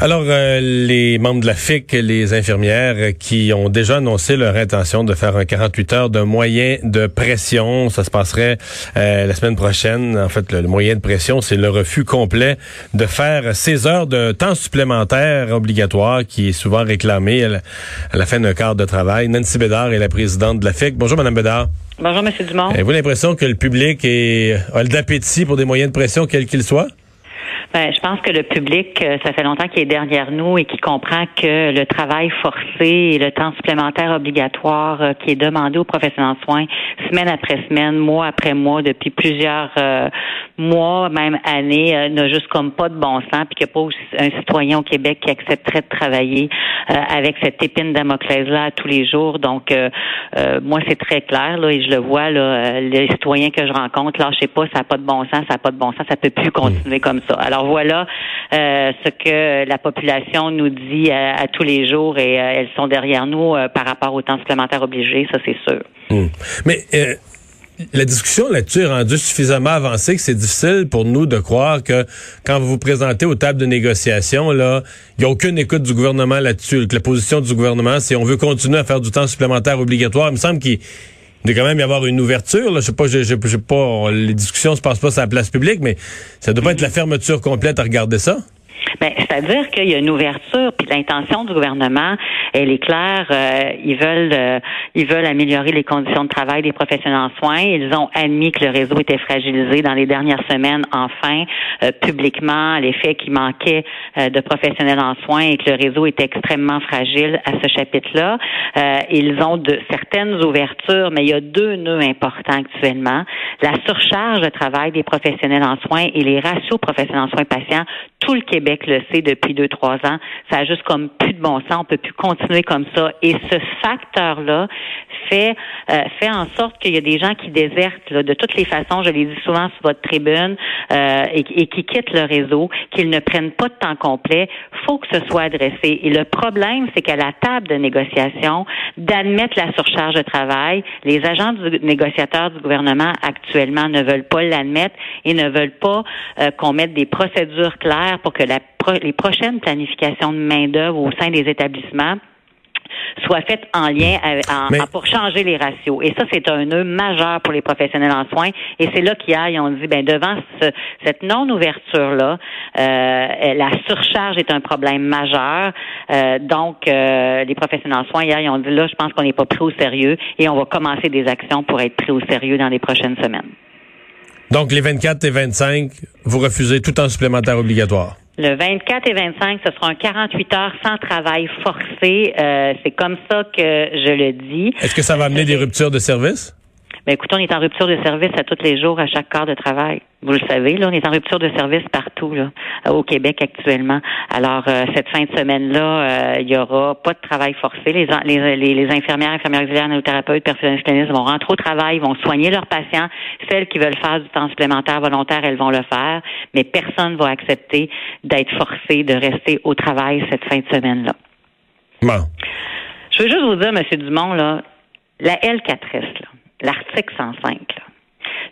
Alors, euh, les membres de la FIC, les infirmières qui ont déjà annoncé leur intention de faire un 48 heures de moyen de pression, ça se passerait euh, la semaine prochaine. En fait, le, moyen de pression, c'est le refus complet de faire ces heures de temps supplémentaire obligatoire qui est souvent réclamé à la, fin d'un quart de travail. Nancy Bédard est la présidente de la FIC. Bonjour, Madame Bédard. Bonjour, M. Dumont. Avez-vous l'impression que le public est, a l'appétit pour des moyens de pression, quels qu'ils soient? Ben, je pense que le public, euh, ça fait longtemps qu'il est derrière nous et qu'il comprend que le travail forcé et le temps supplémentaire obligatoire euh, qui est demandé aux professionnels en soins semaine après semaine, mois après mois, depuis plusieurs euh, mois, même années, n'a juste comme pas de bon sens, puis qu'il n'y a pas un citoyen au Québec qui accepterait de travailler avec cette épine Damoclès-là tous les jours. Donc, moi, c'est très clair, là, et je le vois, là, les citoyens que je rencontre, là, je sais pas, ça n'a pas de bon sens, ça n'a pas de bon sens, ça peut plus continuer comme ça. Alors, voilà euh, ce que la population nous dit à, tous les jours et euh, elles sont derrière nous euh, par rapport au temps supplémentaire obligé, ça c'est sûr. Hmm. Mais la discussion là-dessus est rendue suffisamment avancée que c'est difficile pour nous de croire que quand vous vous présentez aux tables de négociation, il n'y a aucune écoute du gouvernement là-dessus. Que la position du gouvernement, c'est on veut continuer à faire du temps supplémentaire obligatoire. Il me semble qu'il il quand même y avoir une ouverture. Là. Je sais pas, je, je, pas, les discussions se passent pas sur la place publique, mais ça doit pas être la fermeture complète à regarder ça. Ben, c'est-à-dire qu'il y a une ouverture, puis l'intention du gouvernement, elle est claire. Euh, ils veulent, euh, ils veulent améliorer les conditions de travail des professionnels en soins. Ils ont admis que le réseau était fragilisé dans les dernières semaines, enfin, euh, publiquement, l'effet qu'il manquait de professionnels en soins et que le réseau était extrêmement fragile à ce chapitre-là. ils ont de certaines ouvertures, mais il y a deux nœuds importants actuellement la surcharge de travail des professionnels en soins et les ratios professionnels en soins patients. Tout le Québec le sait depuis deux, trois ans. Ça a juste comme plus de bon sens. On peut plus continuer comme ça. Et ce facteur-là fait euh, fait en sorte qu'il y a des gens qui désertent de toutes les façons. Je l'ai dit souvent sur votre tribune euh, et, qui quittent le réseau, qu'ils ne prennent pas de temps complet. Faut que ce soit adressé. Et le problème, c'est qu'à la table de négociation, d'admettre la surcharge de travail, les agents du négociateur du gouvernement actuellement ne veulent pas l'admettre et ne veulent pas euh, qu'on mette des procédures claires pour que la, les prochaines planifications de main-d'œuvre au sein des établissements soient faites en lien pour changer les ratios. Et ça, c'est un nœud majeur pour les professionnels en soins. Et c'est là qu'ils ont dit, ben devant cette non-ouverture-là, euh, la surcharge est un problème majeur. Euh, donc, euh, les professionnels en soins, hier, ils ont dit, là, je pense qu'on n'est pas pris au sérieux et on va commencer des actions pour être pris au sérieux dans les prochaines semaines. Donc, les 24 et 25, vous refusez tout en supplémentaire obligatoire? Le 24 et 25, ce sera un 48 heures sans travail forcé. Euh, c'est comme ça que je le dis. Est-ce que ça va amener des ruptures de service? Ben, écoutez, on est en rupture de service à tous les jours, à chaque quart de travail. Vous le savez, là, on est en rupture de service partout, là, au Québec actuellement. Alors, euh, cette fin de semaine-là, euh, il y aura pas de travail forcé. Les, les, les, infirmières, infirmières auxiliaires, néothérapeutes, personnels vont rentrer au travail, vont soigner leurs patients. Celles qui veulent faire du temps supplémentaire volontaire, elles vont le faire. Mais personne ne va accepter d'être forcé de rester au travail cette fin de semaine-là. Bon. Je veux juste vous dire, M. Dumont, là, la L4S, là, l'article 105.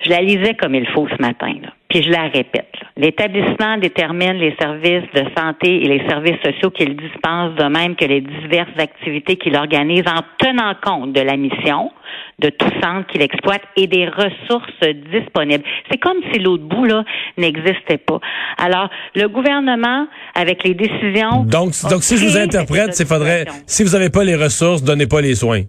Je la lisais comme il faut ce matin, puis je la répète. L'établissement détermine les services de santé et les services sociaux qu'il dispense, de même que les diverses activités qu'il organise en tenant compte de la mission de tout centre qu'il exploite et des ressources disponibles. C'est comme si l'autre bout là n'existait pas. Alors, le gouvernement, avec les décisions... Donc, donc si je vous interprète, c'est faudrait, si vous n'avez pas les ressources, donnez pas les soins.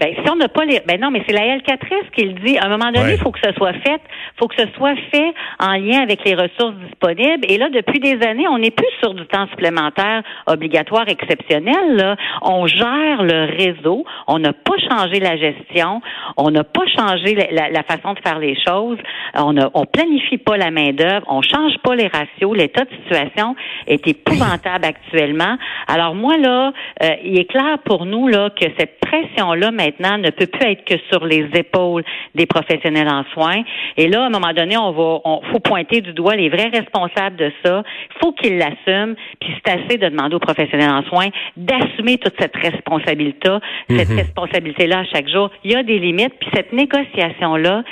Ben, si on n'a pas les. Ben non, mais c'est la L4S qui le dit. À un moment donné, il faut que ce soit fait. faut que ce soit fait en lien avec les ressources disponibles. Et là, depuis des années, on n'est plus sur du temps supplémentaire obligatoire exceptionnel. Là. On gère le réseau. On n'a pas changé la gestion. On n'a pas changé la, façon de faire les choses. On ne on planifie pas la main-d'œuvre. On change pas les ratios. L'état de situation est épouvantable actuellement. Alors moi, là, euh, il est clair pour nous là que cette pression-là, maintenant ne peut plus être que sur les épaules des professionnels en soins. Et là, à un moment donné, on va, on faut pointer du doigt les vrais responsables de ça. Il faut qu'ils l'assument. Puis c'est assez de demander aux professionnels en soins d'assumer toute cette responsabilité, cette mhm. responsabilité-là à chaque jour. Il y a des limites. Puis cette négociation-là,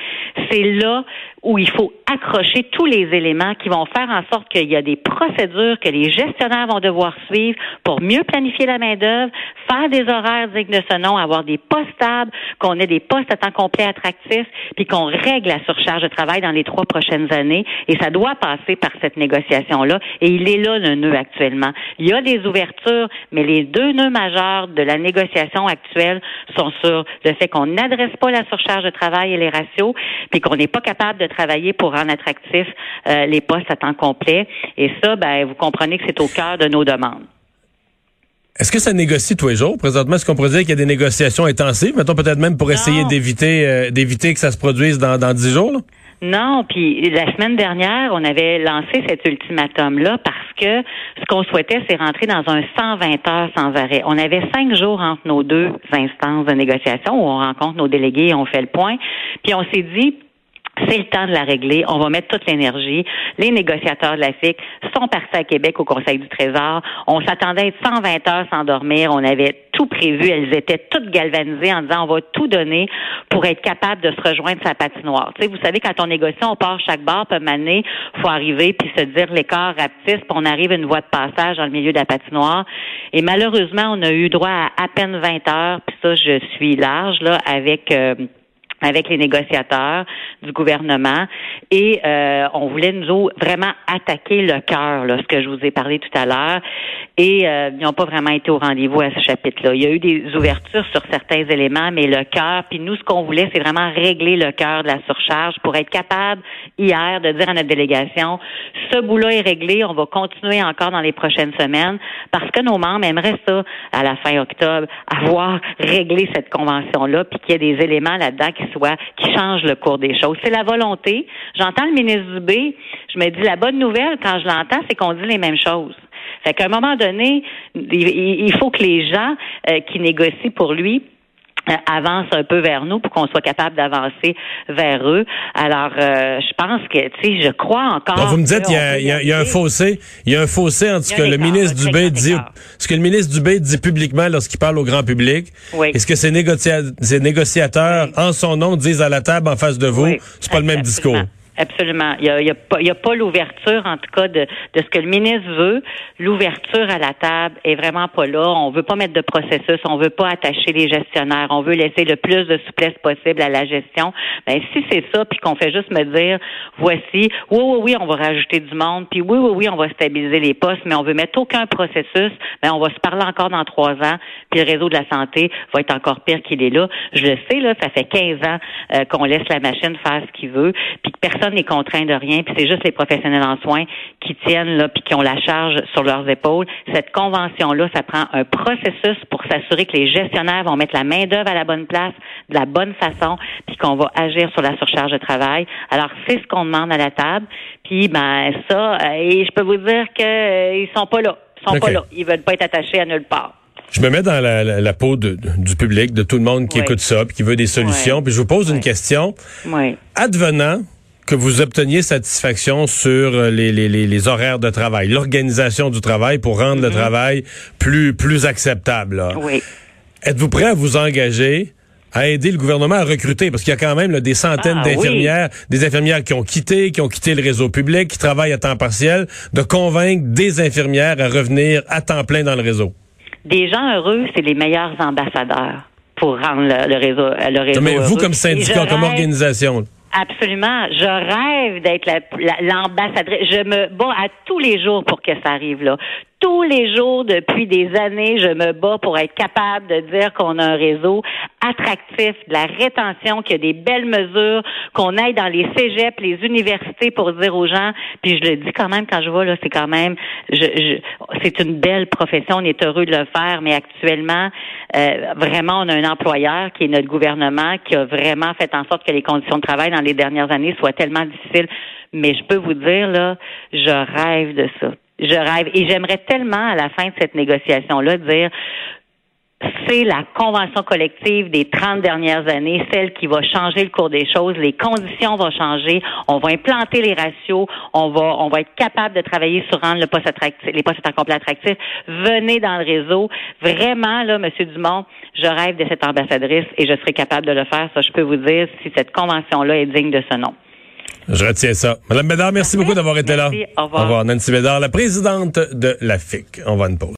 c'est là où il faut accrocher tous les éléments qui vont faire en sorte qu'il y a des procédures que les gestionnaires vont devoir suivre pour mieux planifier la main-d'œuvre, faire des horaires dignes de ce nom, avoir des postes stables, qu'on ait des postes à temps complet attractifs, puis qu'on règle la surcharge de travail dans les trois prochaines années. Et ça doit passer par cette négociation-là. Et il est là le nœud actuellement. Il y a des ouvertures, mais les deux nœuds majeurs de la négociation actuelle sont sur le fait qu'on n'adresse pas la surcharge de travail et les ratios, puis qu'on n'est pas capable de travailler pour rendre attractifs euh, les postes à temps complet. Et ça, ben, vous comprenez que c'est au cœur de nos demandes. Est-ce que ça négocie tous les jours? Présentement, est-ce qu'on pourrait dire qu'il y a des négociations intensives? Mettons peut-être même pour essayer d'éviter euh, d'éviter que ça se produise dans, dans 10 jours? Non, puis la semaine dernière, on avait lancé cet ultimatum-là parce que ce qu'on souhaitait, c'est rentrer dans un 120 heures sans arrêt. On avait cinq jours entre nos deux instances de négociation où on rencontre nos délégués et on fait le point. Puis on s'est dit, c'est le temps de la régler. On va mettre toute l'énergie. Les négociateurs de la FIC sont partis à Québec au Conseil du Trésor. On s'attendait à être 120 heures sans dormir. On avait tout prévu. Elles étaient toutes galvanisées en disant on va tout donner pour être capable de se rejoindre sa patinoire. Tu sais, vous savez, quand on négocie, on part chaque bar, peut il faut arriver puis se dire l'écart rapetisse, puis on arrive à une voie de passage dans le milieu de la patinoire. Et malheureusement, on a eu droit à à peine 20 heures. Puis ça, je suis large là avec. Euh, avec les négociateurs du gouvernement et euh, on voulait nous vraiment attaquer le cœur, ce que je vous ai parlé tout à l'heure. Et euh, ils n'ont pas vraiment été au rendez-vous à ce chapitre-là. Il y a eu des ouvertures sur certains éléments, mais le cœur, puis nous, ce qu'on voulait, c'est vraiment régler le cœur de la surcharge pour être capable hier de dire à notre délégation, ce bout-là est réglé, on va continuer encore dans les prochaines semaines parce que nos membres aimeraient ça à la fin octobre, avoir réglé cette convention-là, puis qu'il y ait des éléments là-dedans qui qui change le cours des choses. C'est la volonté. J'entends le ministre Dubé, je me dis la bonne nouvelle quand je l'entends, c'est qu'on dit les mêmes choses. Fait qu'à un moment donné, il faut que les gens euh, qui négocient pour lui avance un peu vers nous pour qu'on soit capable d'avancer vers eux. Alors, euh, je pense que, tu sais, je crois encore. vous me dites, il y, a, un fossé, il y a un fossé entre ce que le ministre Dubé dit, ce que le ministre Dubé dit publiquement lorsqu'il parle au grand public, et ce que ces, négociateurs, en son nom, disent à la table en face de vous. C'est pas le même discours? Absolument. Il n'y a, y a, pas, a pas l'ouverture, en tout cas, de, de ce que le ministre veut. L'ouverture à la table est vraiment pas là. On veut pas mettre de processus. On veut pas attacher les gestionnaires. On veut laisser le plus de souplesse possible à la gestion. Ben, si c'est ça, puis qu'on fait juste me dire, voici, oui, oui, oui, on va rajouter du monde, puis oui, oui, oui, on va stabiliser les postes, mais on veut mettre aucun processus, ben, on va se parler encore dans trois ans, puis le réseau de la santé va être encore pire qu'il est là. Je le sais, là, ça fait 15 ans euh, qu'on laisse la machine faire ce qu'il veut, puis que personne personne n'est contraint de rien, puis c'est juste les professionnels en soins qui tiennent là, puis qui ont la charge sur leurs épaules. Cette convention-là, ça prend un processus pour s'assurer que les gestionnaires vont mettre la main d'œuvre à la bonne place, de la bonne façon, puis qu'on va agir sur la surcharge de travail. Alors c'est ce qu'on demande à la table. Puis ben ça, euh, et je peux vous dire qu'ils euh, sont pas là, ils sont pas là, ils veulent pas être attachés à nulle part. Je me mets dans la, peau du public, de tout le monde qui écoute ça, puis qui veut des solutions. Puis je vous pose une question. Oui. Advenant que vous obteniez satisfaction sur euh, les, les, les, horaires de travail, l'organisation du travail pour rendre le mhm. travail plus, plus acceptable. Oui. Êtes-vous prêt à vous engager à aider le gouvernement à recruter? Parce qu'il y a quand même des centaines ah, d'infirmières, des infirmières qui ont quitté, qui ont quitté le réseau public, qui travaillent à temps partiel, de convaincre des infirmières à revenir à temps plein dans le réseau. Des gens heureux, c'est les meilleurs ambassadeurs pour rendre le, réseau le réseau. Mais vous comme syndicat, comme organisation. Absolument. Je rêve d'être l'ambassadrice. je me bats à tous les jours pour que ça arrive là tous les jours depuis des années, je me bats pour être capable de dire qu'on a un réseau attractif, de la rétention, qu'il y a des belles mesures, qu'on aille dans les cégeps, les universités pour dire aux gens, puis je le dis quand même quand je vois là, c'est quand même, je, c'est une belle profession, on est heureux de le faire, mais actuellement, euh, vraiment, on a un employeur qui est notre gouvernement, qui a vraiment fait en sorte que les conditions de travail dans les dernières années soient tellement difficiles. Mais je peux vous dire là, je rêve de ça je rêve. Et j'aimerais tellement, à la fin de cette négociation-là, dire c'est la convention collective des 30 dernières années, celle qui va changer le cours des choses. Les conditions vont changer. On va implanter les ratios. On va, on va être capable de travailler sur rendre le poste attractif, les postes à complet attractifs. Venez dans le réseau. Vraiment, là, Monsieur Dumont, je rêve de cette ambassadrice et je serai capable de le faire. Ça, je peux vous dire si cette convention-là est digne de ce nom. Je retiens ça. Madame Bédard, merci, beaucoup d'avoir été Merci. là. Au revoir. Au revoir. Nancy Bédard, la présidente de la FIC. On va une pause.